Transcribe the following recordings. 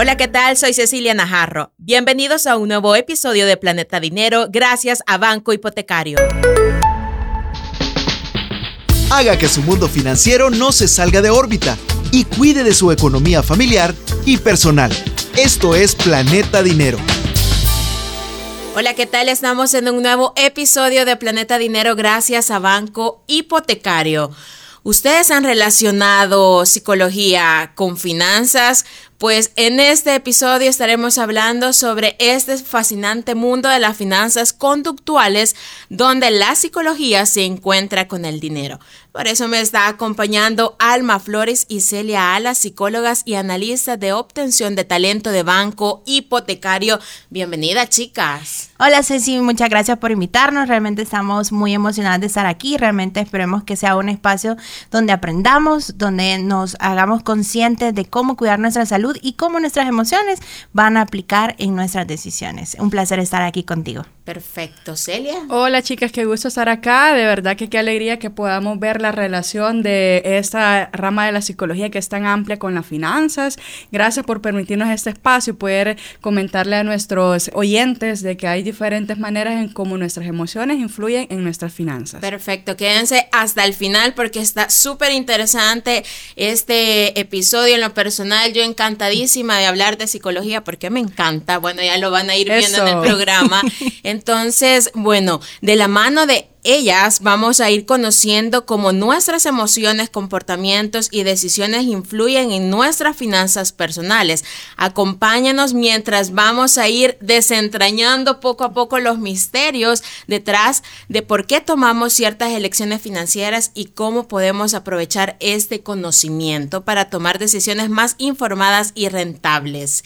Hola, ¿qué tal? Soy Cecilia Najarro. Bienvenidos a un nuevo episodio de Planeta Dinero gracias a Banco Hipotecario. Haga que su mundo financiero no se salga de órbita y cuide de su economía familiar y personal. Esto es Planeta Dinero. Hola, ¿qué tal? Estamos en un nuevo episodio de Planeta Dinero gracias a Banco Hipotecario. ¿Ustedes han relacionado psicología con finanzas? Pues en este episodio estaremos hablando sobre este fascinante mundo de las finanzas conductuales donde la psicología se encuentra con el dinero. Por eso me está acompañando Alma Flores y Celia Ala, psicólogas y analistas de obtención de talento de banco hipotecario. Bienvenida, chicas. Hola, Ceci, muchas gracias por invitarnos. Realmente estamos muy emocionadas de estar aquí. Realmente esperemos que sea un espacio donde aprendamos, donde nos hagamos conscientes de cómo cuidar nuestra salud y cómo nuestras emociones van a aplicar en nuestras decisiones. Un placer estar aquí contigo. Perfecto, Celia. Hola chicas, qué gusto estar acá. De verdad que qué alegría que podamos ver la relación de esta rama de la psicología que es tan amplia con las finanzas. Gracias por permitirnos este espacio y poder comentarle a nuestros oyentes de que hay diferentes maneras en cómo nuestras emociones influyen en nuestras finanzas. Perfecto, quédense hasta el final porque está súper interesante este episodio en lo personal. Yo encantadísima de hablar de psicología porque me encanta. Bueno, ya lo van a ir viendo en el programa. Entonces, bueno, de la mano de ellas vamos a ir conociendo cómo nuestras emociones, comportamientos y decisiones influyen en nuestras finanzas personales. Acompáñanos mientras vamos a ir desentrañando poco a poco los misterios detrás de por qué tomamos ciertas elecciones financieras y cómo podemos aprovechar este conocimiento para tomar decisiones más informadas y rentables.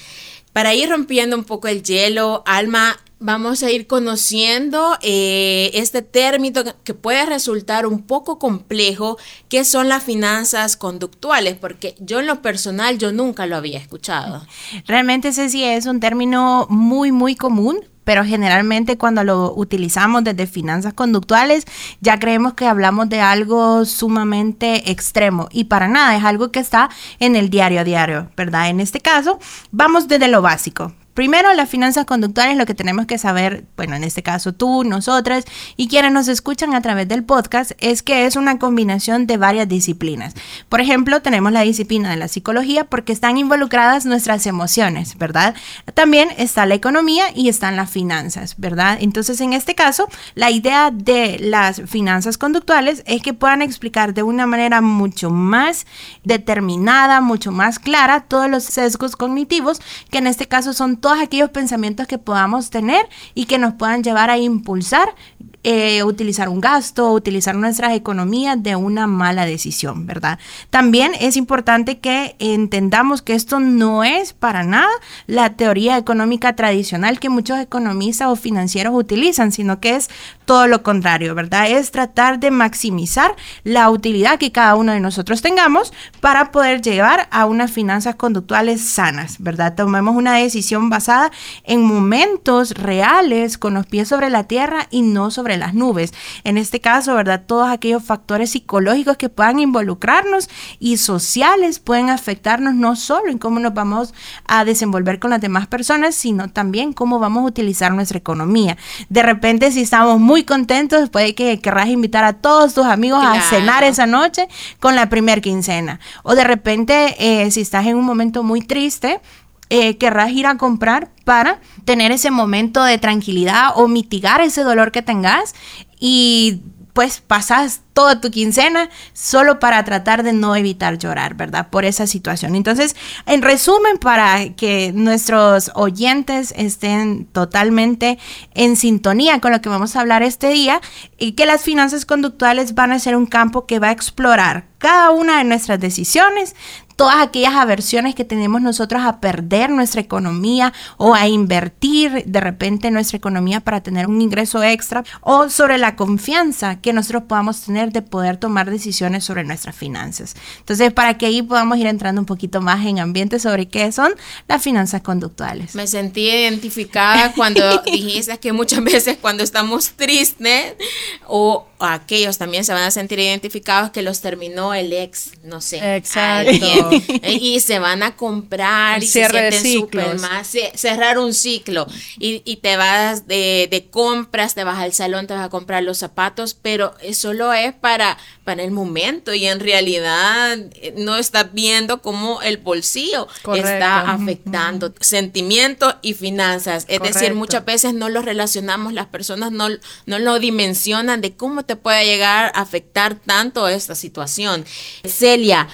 Para ir rompiendo un poco el hielo, Alma, vamos a ir conociendo eh, este término que puede resultar un poco complejo, que son las finanzas conductuales, porque yo en lo personal yo nunca lo había escuchado. Realmente sí es un término muy, muy común. Pero generalmente cuando lo utilizamos desde finanzas conductuales ya creemos que hablamos de algo sumamente extremo y para nada es algo que está en el diario a diario, ¿verdad? En este caso vamos desde lo básico. Primero, las finanzas conductuales, lo que tenemos que saber, bueno, en este caso tú, nosotras y quienes nos escuchan a través del podcast, es que es una combinación de varias disciplinas. Por ejemplo, tenemos la disciplina de la psicología porque están involucradas nuestras emociones, ¿verdad? También está la economía y están las finanzas, ¿verdad? Entonces, en este caso, la idea de las finanzas conductuales es que puedan explicar de una manera mucho más determinada, mucho más clara todos los sesgos cognitivos, que en este caso son todos aquellos pensamientos que podamos tener y que nos puedan llevar a impulsar eh, utilizar un gasto, utilizar nuestras economías de una mala decisión, ¿verdad? También es importante que entendamos que esto no es para nada la teoría económica tradicional que muchos economistas o financieros utilizan, sino que es todo lo contrario, ¿verdad? Es tratar de maximizar la utilidad que cada uno de nosotros tengamos para poder llevar a unas finanzas conductuales sanas, ¿verdad? Tomemos una decisión basada en momentos reales, con los pies sobre la tierra y no sobre las nubes. En este caso, ¿verdad? Todos aquellos factores psicológicos que puedan involucrarnos y sociales pueden afectarnos no solo en cómo nos vamos a desenvolver con las demás personas, sino también cómo vamos a utilizar nuestra economía. De repente, si estamos muy contentos, puede que querrás invitar a todos tus amigos a cenar esa noche con la primer quincena. O de repente, eh, si estás en un momento muy triste, eh, querrás ir a comprar para tener ese momento de tranquilidad o mitigar ese dolor que tengas y pues pasas toda tu quincena solo para tratar de no evitar llorar, ¿verdad? Por esa situación. Entonces, en resumen, para que nuestros oyentes estén totalmente en sintonía con lo que vamos a hablar este día, y que las finanzas conductuales van a ser un campo que va a explorar cada una de nuestras decisiones, todas aquellas aversiones que tenemos nosotros a perder nuestra economía o a invertir de repente nuestra economía para tener un ingreso extra o sobre la confianza que nosotros podamos tener de poder tomar decisiones sobre nuestras finanzas. Entonces, para que ahí podamos ir entrando un poquito más en ambiente sobre qué son las finanzas conductuales. Me sentí identificada cuando dijiste que muchas veces cuando estamos tristes o aquellos también se van a sentir identificados que los terminó el ex, no sé. Exacto. y se van a comprar y se sienten más, cerrar un ciclo y, y te vas de, de, compras, te vas al salón, te vas a comprar los zapatos, pero eso lo es para, para el momento y en realidad eh, no estás viendo cómo el bolsillo está afectando sentimientos y finanzas. Es decir, muchas veces no lo relacionamos, las personas no, no lo dimensionan de cómo te puede llegar a afectar tanto esta situación. Celia,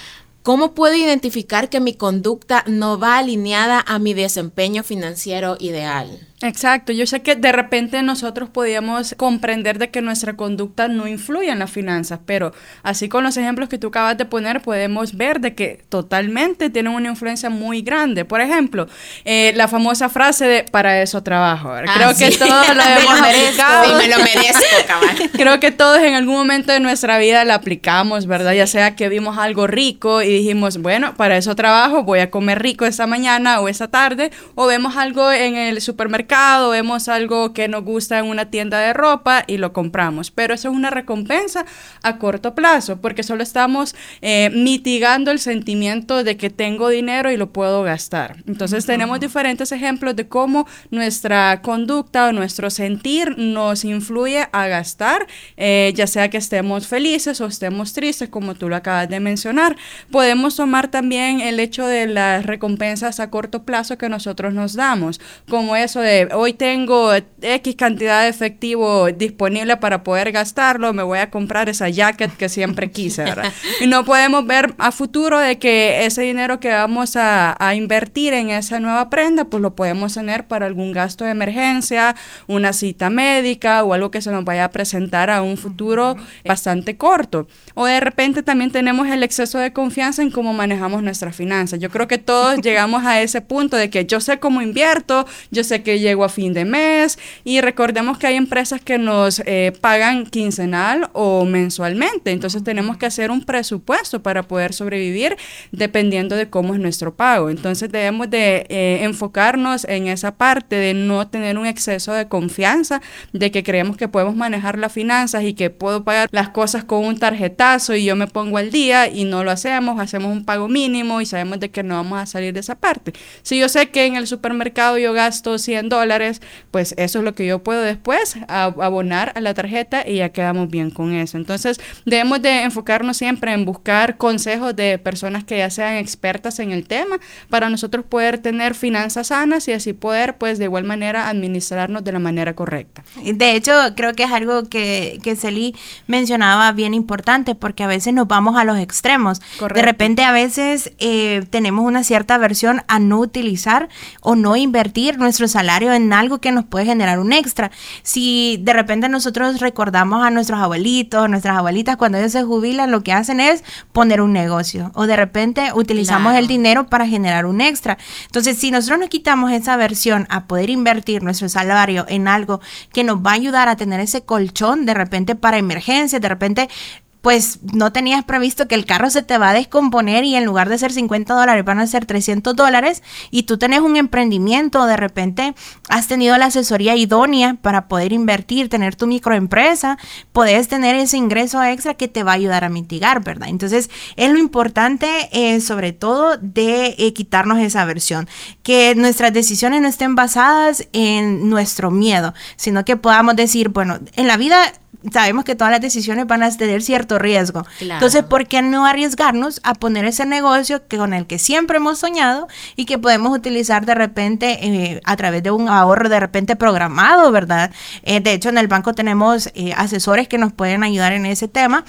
¿Cómo puedo identificar que mi conducta no va alineada a mi desempeño financiero ideal? Exacto, yo sé que de repente nosotros podíamos comprender de que nuestra conducta no influye en las finanzas, pero así con los ejemplos que tú acabas de poner podemos ver de que totalmente tienen una influencia muy grande. Por ejemplo, eh, la famosa frase de para eso trabajo. Ah, Creo que todos lo hemos aplicado. me lo merezco, Creo que todos en algún momento de nuestra vida la aplicamos, ¿verdad? Ya sea que vimos algo rico y dijimos, bueno, para eso trabajo, voy a comer rico esta mañana o esta tarde, o vemos algo en el supermercado vemos algo que nos gusta en una tienda de ropa y lo compramos. Pero eso es una recompensa a corto plazo, porque solo estamos eh, mitigando el sentimiento de que tengo dinero y lo puedo gastar. Entonces tenemos diferentes ejemplos de cómo nuestra conducta o nuestro sentir nos influye a gastar, eh, ya sea que estemos felices o estemos tristes, como tú lo acabas de mencionar. Podemos tomar también el hecho de las recompensas a corto plazo que nosotros nos damos, como eso de hoy tengo X cantidad de efectivo disponible para poder gastarlo, me voy a comprar esa jacket que siempre quise, ¿verdad? Y no podemos ver a futuro de que ese dinero que vamos a, a invertir en esa nueva prenda, pues lo podemos tener para algún gasto de emergencia, una cita médica o algo que se nos vaya a presentar a un futuro bastante corto. O de repente también tenemos el exceso de confianza en cómo manejamos nuestras finanzas. Yo creo que todos llegamos a ese punto de que yo sé cómo invierto, yo sé que llego a fin de mes y recordemos que hay empresas que nos eh, pagan quincenal o mensualmente, entonces tenemos que hacer un presupuesto para poder sobrevivir dependiendo de cómo es nuestro pago. Entonces debemos de eh, enfocarnos en esa parte de no tener un exceso de confianza, de que creemos que podemos manejar las finanzas y que puedo pagar las cosas con un tarjetazo y yo me pongo al día y no lo hacemos, hacemos un pago mínimo y sabemos de que no vamos a salir de esa parte. Si yo sé que en el supermercado yo gasto 100 dólares, dólares, pues eso es lo que yo puedo después abonar a la tarjeta y ya quedamos bien con eso. Entonces, debemos de enfocarnos siempre en buscar consejos de personas que ya sean expertas en el tema para nosotros poder tener finanzas sanas y así poder, pues, de igual manera administrarnos de la manera correcta. De hecho, creo que es algo que, que Celi mencionaba bien importante porque a veces nos vamos a los extremos. De repente, a veces eh, tenemos una cierta aversión a no utilizar o no invertir nuestro salario en algo que nos puede generar un extra. Si de repente nosotros recordamos a nuestros abuelitos, nuestras abuelitas, cuando ellos se jubilan, lo que hacen es poner un negocio o de repente utilizamos el dinero para generar un extra. Entonces, si nosotros nos quitamos esa versión a poder invertir nuestro salario en algo que nos va a ayudar a tener ese colchón de repente para emergencias, de repente pues no tenías previsto que el carro se te va a descomponer y en lugar de ser 50 dólares van a ser 300 dólares y tú tenés un emprendimiento, de repente has tenido la asesoría idónea para poder invertir, tener tu microempresa, puedes tener ese ingreso extra que te va a ayudar a mitigar, ¿verdad? Entonces es lo importante eh, sobre todo de eh, quitarnos esa versión, que nuestras decisiones no estén basadas en nuestro miedo, sino que podamos decir, bueno, en la vida sabemos que todas las decisiones van a tener cierto riesgo. Entonces, ¿por qué no arriesgarnos a poner ese negocio que, con el que siempre hemos soñado y que podemos utilizar de repente eh, a través de un ahorro de repente programado, ¿verdad? Eh, de hecho, en el banco tenemos eh, asesores que nos pueden ayudar en ese tema.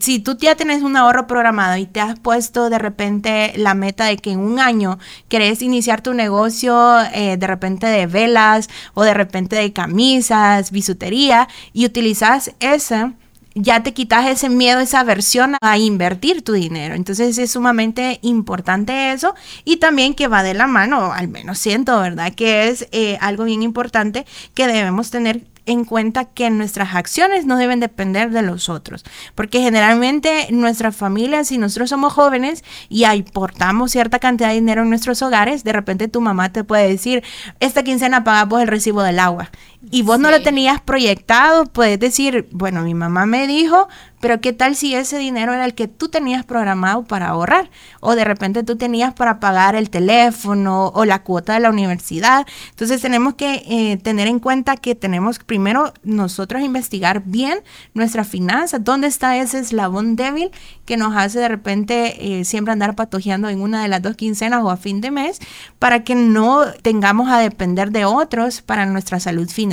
Si tú ya tienes un ahorro programado y te has puesto de repente la meta de que en un año querés iniciar tu negocio de repente de velas o de repente de camisas, bisutería y utilizas ese, ya te quitas ese miedo, esa aversión a invertir tu dinero. Entonces es sumamente importante eso y también que va de la mano, al menos siento, ¿verdad? Que es eh, algo bien importante que debemos tener en cuenta que nuestras acciones no deben depender de los otros, porque generalmente nuestras familias, si nosotros somos jóvenes y aportamos cierta cantidad de dinero en nuestros hogares, de repente tu mamá te puede decir, esta quincena pagamos el recibo del agua y vos no lo tenías proyectado, puedes decir, bueno, mi mamá me dijo, pero ¿qué tal si ese dinero era el que tú tenías programado para ahorrar? O de repente tú tenías para pagar el teléfono o la cuota de la universidad. Entonces tenemos que eh, tener en cuenta que tenemos primero nosotros investigar bien nuestra finanza, dónde está ese eslabón débil que nos hace de repente eh, siempre andar patojeando en una de las dos quincenas o a fin de mes para que no tengamos a depender de otros para nuestra salud financiera.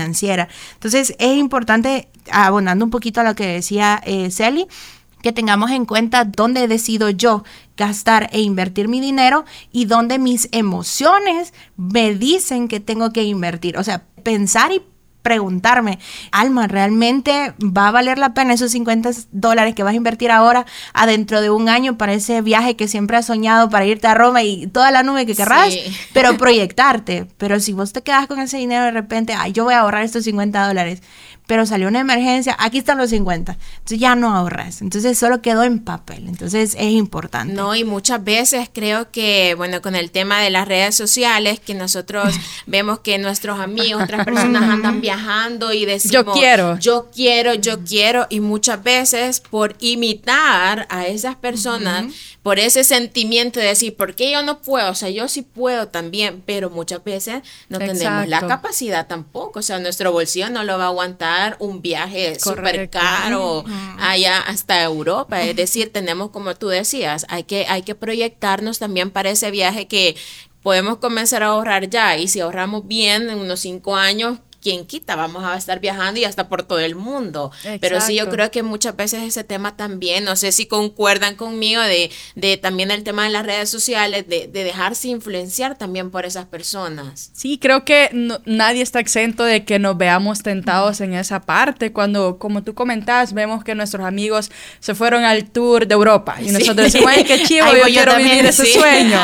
Entonces es importante, abonando un poquito a lo que decía eh, Celi, que tengamos en cuenta dónde decido yo gastar e invertir mi dinero y dónde mis emociones me dicen que tengo que invertir. O sea, pensar y preguntarme, Alma, ¿realmente va a valer la pena esos 50 dólares que vas a invertir ahora adentro de un año para ese viaje que siempre has soñado para irte a Roma y toda la nube que querrás? Pero proyectarte. Pero si vos te quedas con ese dinero de repente, ay, yo voy a ahorrar estos 50 dólares pero salió una emergencia, aquí están los 50. Entonces ya no ahorras. Entonces solo quedó en papel. Entonces es importante. No, y muchas veces creo que, bueno, con el tema de las redes sociales, que nosotros vemos que nuestros amigos, otras personas andan viajando y decimos, yo quiero, yo quiero, yo quiero, y muchas veces por imitar a esas personas, por ese sentimiento de decir, ¿por qué yo no puedo? O sea, yo sí puedo también, pero muchas veces no tenemos la capacidad tampoco. O sea, nuestro bolsillo no lo va a aguantar un viaje súper caro allá hasta Europa. Es decir, tenemos, como tú decías, hay que, hay que proyectarnos también para ese viaje que podemos comenzar a ahorrar ya. Y si ahorramos bien en unos cinco años, quien quita, vamos a estar viajando y hasta por todo el mundo. Pero sí, yo creo que muchas veces ese tema también, no sé si concuerdan conmigo de, de también el tema de las redes sociales, de, de dejarse influenciar también por esas personas. Sí, creo que nadie está exento de que nos veamos tentados en esa parte. Cuando, como tú comentabas, vemos que nuestros amigos se fueron al tour de Europa y nosotros decimos, ay, qué chivo, yo, quiero vivir ese sueño.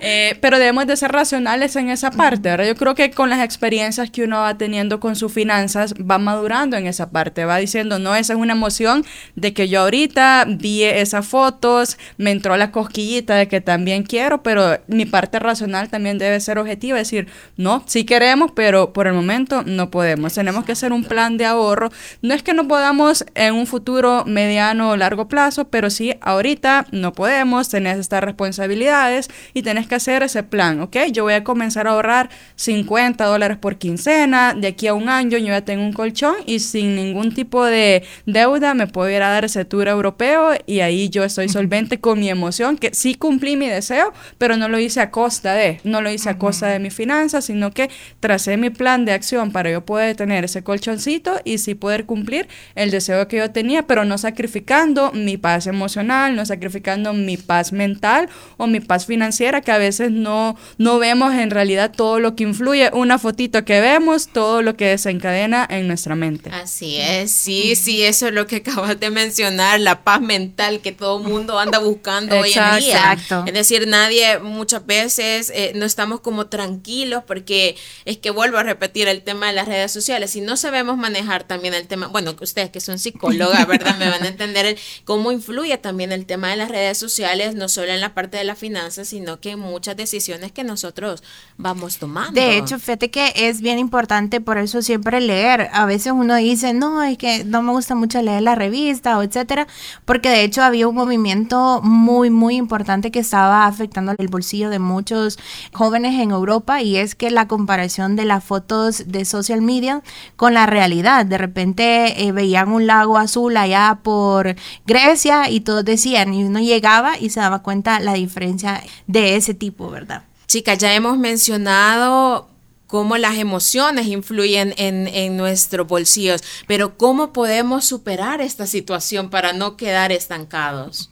Eh, pero debemos de ser racionales en esa parte. Ahora, yo creo que con las experiencias que uno va teniendo con sus finanzas, va madurando en esa parte, va diciendo, no, esa es una emoción de que yo ahorita vi esas fotos, me entró la cosquillita de que también quiero, pero mi parte racional también debe ser objetiva, decir, no, sí queremos, pero por el momento no podemos. Tenemos que hacer un plan de ahorro. No es que no podamos en un futuro mediano o largo plazo, pero sí ahorita no podemos, tenés estas responsabilidades y tenés que hacer ese plan, ¿ok? Yo voy a comenzar a ahorrar 50 dólares por quincena, de aquí a un año yo ya tengo un colchón y sin ningún tipo de deuda me puedo ir a dar ese tour europeo y ahí yo estoy solvente con mi emoción, que sí cumplí mi deseo, pero no lo hice a costa de, no lo hice a costa de mis finanzas, sino que tracé mi plan de acción para yo poder tener ese colchoncito y sí poder cumplir el deseo que yo tenía, pero no sacrificando mi paz emocional, no sacrificando mi paz mental o mi paz financiera, que a veces no, no vemos en realidad todo lo que influye, una fotito que vemos, todo lo que desencadena en nuestra mente. Así es, sí, sí, eso es lo que acabas de mencionar, la paz mental que todo mundo anda buscando hoy en día. Exacto. Es decir, nadie muchas veces eh, no estamos como tranquilos porque es que vuelvo a repetir el tema de las redes sociales. Si no sabemos manejar también el tema, bueno, ustedes que son psicólogas, ¿verdad? Me van a entender cómo influye también el tema de las redes sociales, no solo en la parte de la finanza, sino que en muchas decisiones que nosotros vamos tomando. De hecho, fíjate que es bien importante por eso siempre leer. A veces uno dice, no, es que no me gusta mucho leer la revista o etcétera, porque de hecho había un movimiento muy, muy importante que estaba afectando el bolsillo de muchos jóvenes en Europa y es que la comparación de las fotos de social media con la realidad. De repente eh, veían un lago azul allá por Grecia y todos decían, y uno llegaba y se daba cuenta la diferencia de ese tipo, ¿verdad? Chicas, ya hemos mencionado cómo las emociones influyen en, en, nuestros bolsillos, pero cómo podemos superar esta situación para no quedar estancados.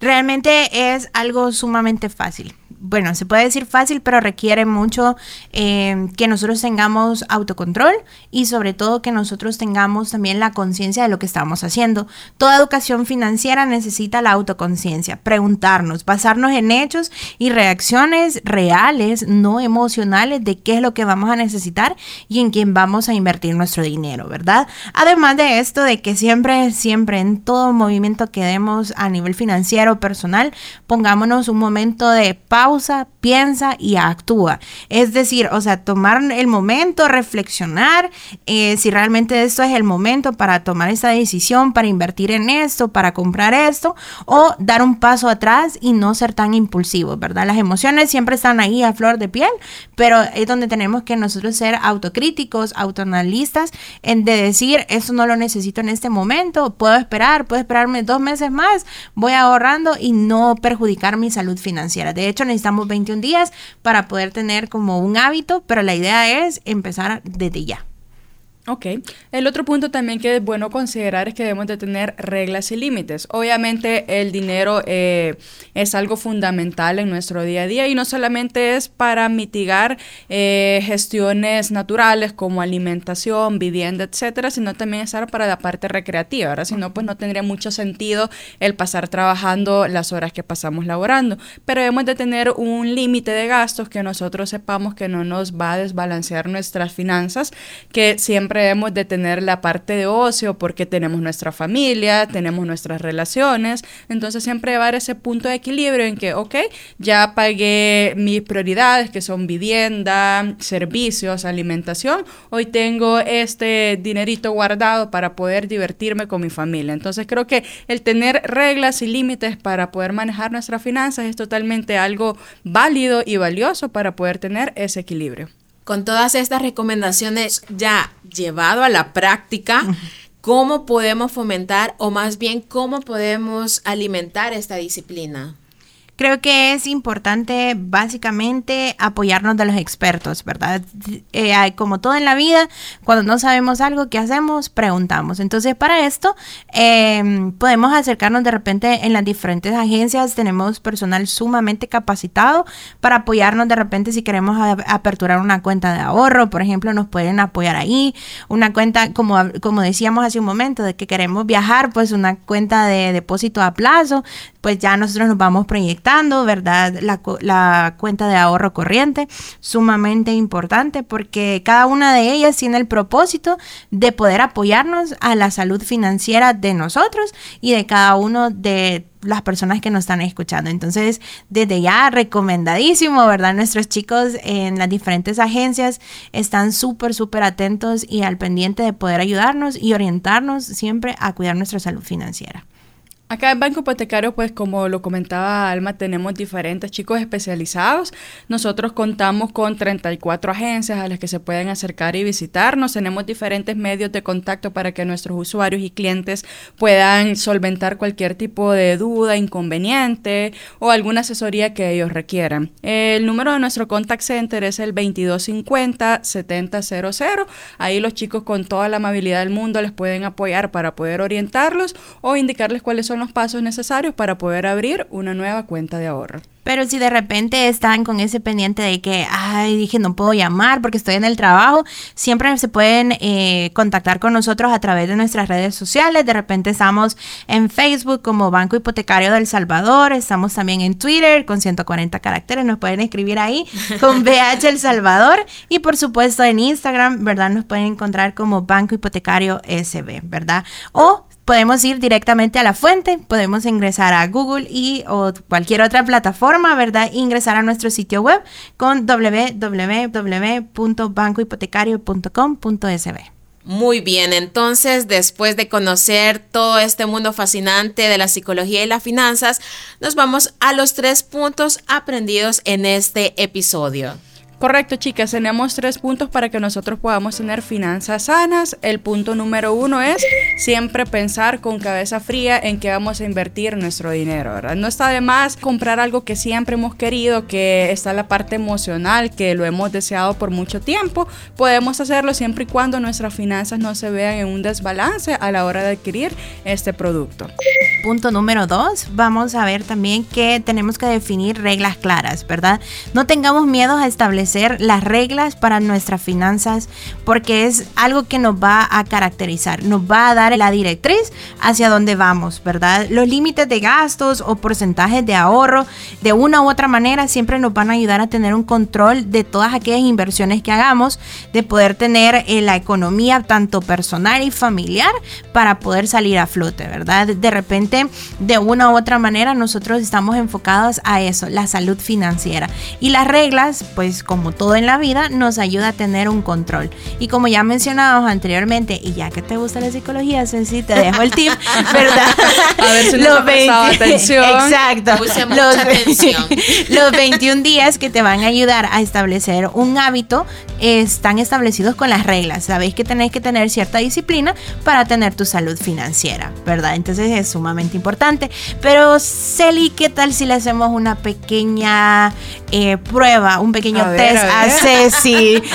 Realmente es algo sumamente fácil bueno, se puede decir fácil, pero requiere mucho eh, que nosotros tengamos autocontrol y sobre todo que nosotros tengamos también la conciencia de lo que estamos haciendo. Toda educación financiera necesita la autoconciencia, preguntarnos, basarnos en hechos y reacciones reales, no emocionales, de qué es lo que vamos a necesitar y en quién vamos a invertir nuestro dinero, ¿verdad? Además de esto, de que siempre, siempre en todo movimiento que demos a nivel financiero, personal, pongámonos un momento de pausa pausa, piensa y actúa. Es decir, o sea, tomar el momento, reflexionar eh, si realmente esto es el momento para tomar esta decisión, para invertir en esto, para comprar esto, o dar un paso atrás y no ser tan impulsivo, ¿verdad? Las emociones siempre están ahí a flor de piel, pero es donde tenemos que nosotros ser autocríticos, autoanalistas, en de decir, esto no lo necesito en este momento, puedo esperar, puedo esperarme dos meses más, voy ahorrando y no perjudicar mi salud financiera. De hecho, necesitamos 21 días para poder tener como un hábito, pero la idea es empezar desde ya. Ok. El otro punto también que es bueno considerar es que debemos de tener reglas y límites. Obviamente el dinero eh, es algo fundamental en nuestro día a día y no solamente es para mitigar eh, gestiones naturales como alimentación, vivienda, etcétera, sino también es para la parte recreativa, ¿verdad? Si no, pues no tendría mucho sentido el pasar trabajando las horas que pasamos laborando. Pero debemos de tener un límite de gastos que nosotros sepamos que no nos va a desbalancear nuestras finanzas, que siempre debemos de tener la parte de ocio porque tenemos nuestra familia, tenemos nuestras relaciones, entonces siempre llevar ese punto de equilibrio en que, ok, ya pagué mis prioridades que son vivienda, servicios, alimentación, hoy tengo este dinerito guardado para poder divertirme con mi familia. Entonces creo que el tener reglas y límites para poder manejar nuestras finanzas es totalmente algo válido y valioso para poder tener ese equilibrio con todas estas recomendaciones ya llevado a la práctica, ¿cómo podemos fomentar o más bien cómo podemos alimentar esta disciplina? Creo que es importante básicamente apoyarnos de los expertos, ¿verdad? Eh, como todo en la vida, cuando no sabemos algo, ¿qué hacemos? Preguntamos. Entonces, para esto, em, podemos acercarnos de repente en las diferentes agencias, tenemos personal sumamente capacitado para apoyarnos de repente si queremos aperturar una cuenta de ahorro, por ejemplo, nos pueden apoyar ahí, una cuenta, como, como decíamos hace un momento, de que queremos viajar, pues una cuenta de depósito a plazo, pues ya nosotros nos vamos proyectando, ¿verdad? La, la, cuenta de ahorro corriente, sumamente importante porque cada una de ellas tiene el propósito de poder apoyarnos a la salud financiera de nosotros y de cada uno de las personas que nos están escuchando. Entonces, desde ya, recomendadísimo, ¿verdad? Nuestros chicos en las diferentes agencias están súper, súper atentos y al pendiente de poder ayudarnos y orientarnos siempre a cuidar nuestra salud financiera. Acá en Banco Hipotecario, pues como lo comentaba Alma, tenemos diferentes chicos especializados. Nosotros contamos con 34 agencias a las que se pueden acercar y visitarnos. Tenemos diferentes medios de contacto para que nuestros usuarios y clientes puedan solventar cualquier tipo de duda, inconveniente o alguna asesoría que ellos requieran. El número de nuestro contact center es el 2250-7000. Ahí los chicos con toda la amabilidad del mundo les pueden apoyar para poder orientarlos o indicarles cuáles son los pasos necesarios para poder abrir una nueva cuenta de ahorro. Pero si de repente están con ese pendiente de que, ay, dije, no puedo llamar porque estoy en el trabajo, siempre se pueden eh, contactar con nosotros a través de nuestras redes sociales. De repente estamos en Facebook como Banco Hipotecario del Salvador, estamos también en Twitter con 140 caracteres, nos pueden escribir ahí con BH El Salvador y por supuesto en Instagram, ¿verdad? Nos pueden encontrar como Banco Hipotecario SB, ¿verdad? O podemos ir directamente a la fuente, podemos ingresar a Google y o cualquier otra plataforma, ¿verdad? Ingresar a nuestro sitio web con www.bancohipotecario.com.sb. Muy bien, entonces después de conocer todo este mundo fascinante de la psicología y las finanzas, nos vamos a los tres puntos aprendidos en este episodio. Correcto, chicas, tenemos tres puntos para que nosotros podamos tener finanzas sanas. El punto número uno es siempre pensar con cabeza fría en qué vamos a invertir nuestro dinero, ¿verdad? No está de más comprar algo que siempre hemos querido, que está la parte emocional, que lo hemos deseado por mucho tiempo. Podemos hacerlo siempre y cuando nuestras finanzas no se vean en un desbalance a la hora de adquirir este producto. Punto número dos, vamos a ver también que tenemos que definir reglas claras, ¿verdad? No tengamos miedo a establecer establecer las reglas para nuestras finanzas porque es algo que nos va a caracterizar, nos va a dar la directriz hacia dónde vamos, ¿verdad? Los límites de gastos o porcentajes de ahorro de una u otra manera siempre nos van a ayudar a tener un control de todas aquellas inversiones que hagamos, de poder tener eh, la economía tanto personal y familiar para poder salir a flote, ¿verdad? De repente, de una u otra manera, nosotros estamos enfocados a eso, la salud financiera. Y las reglas, pues como todo en la vida, nos ayuda a tener un control. Y como ya mencionamos anteriormente, y ya que te gusta la psicología, Ceci, te dejo el tip, ¿verdad? A ver si nos ha atención. Exacto. Los, atención. los 21 días que te van a ayudar a establecer un hábito están establecidos con las reglas. Sabéis que tenéis que tener cierta disciplina para tener tu salud financiera, ¿verdad? Entonces es sumamente importante. Pero, Celi, ¿qué tal si le hacemos una pequeña eh, prueba, un pequeño test a, Ceci?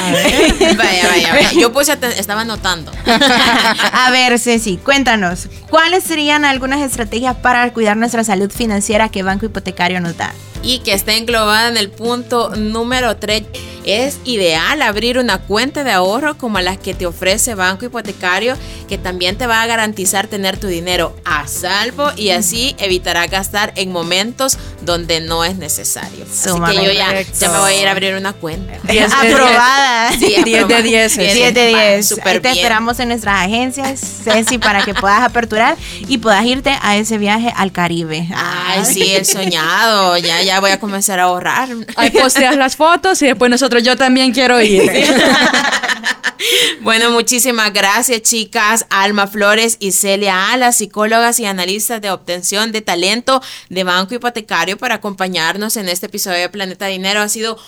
vaya, vaya, vaya. Yo pues estaba anotando. a ver, Ceci, cuéntanos, ¿cuáles serían algunas estrategias para cuidar nuestra salud financiera que Banco Hipotecario nos da? Y que está englobada en el punto número 3. Es ideal abrir una cuenta de ahorro como las que te ofrece Banco Hipotecario, que también te va a garantizar tener tu dinero a salvo y así evitará gastar en momentos donde no es necesario. Así que yo ya, me voy a ir a abrir una cuenta. aprobada. 10 de 10. 10 de 10. Super te esperamos en nuestras agencias, Ceci, para que puedas aperturar y puedas irte a ese viaje al Caribe. Ay, sí, el soñado. Ya, ya voy a comenzar a ahorrar. Ahí posteas las fotos y después nosotros, yo también quiero ir. bueno, muchísimas gracias, chicas. Alma Flores y Celia las psicólogas y analistas de obtención de talento de Banco Hipotecario, para acompañarnos en este episodio de Planeta Dinero. Ha sido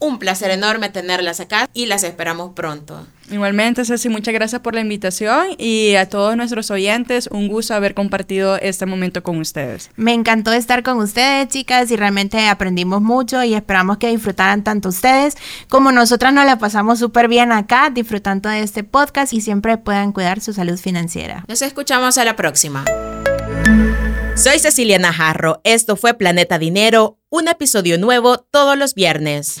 un placer enorme tenerlas acá y las esperamos pronto. Igualmente, Ceci, muchas gracias por la invitación y a todos nuestros oyentes, un gusto haber compartido este momento con ustedes. Me encantó estar con ustedes, chicas, y realmente aprendimos mucho y esperamos que disfrutaran tanto ustedes como nosotras nos la pasamos súper bien acá disfrutando de este podcast y siempre puedan cuidar su salud financiera. Nos escuchamos a la próxima. Soy Cecilia Najarro. Esto fue Planeta Dinero, un episodio nuevo todos los viernes.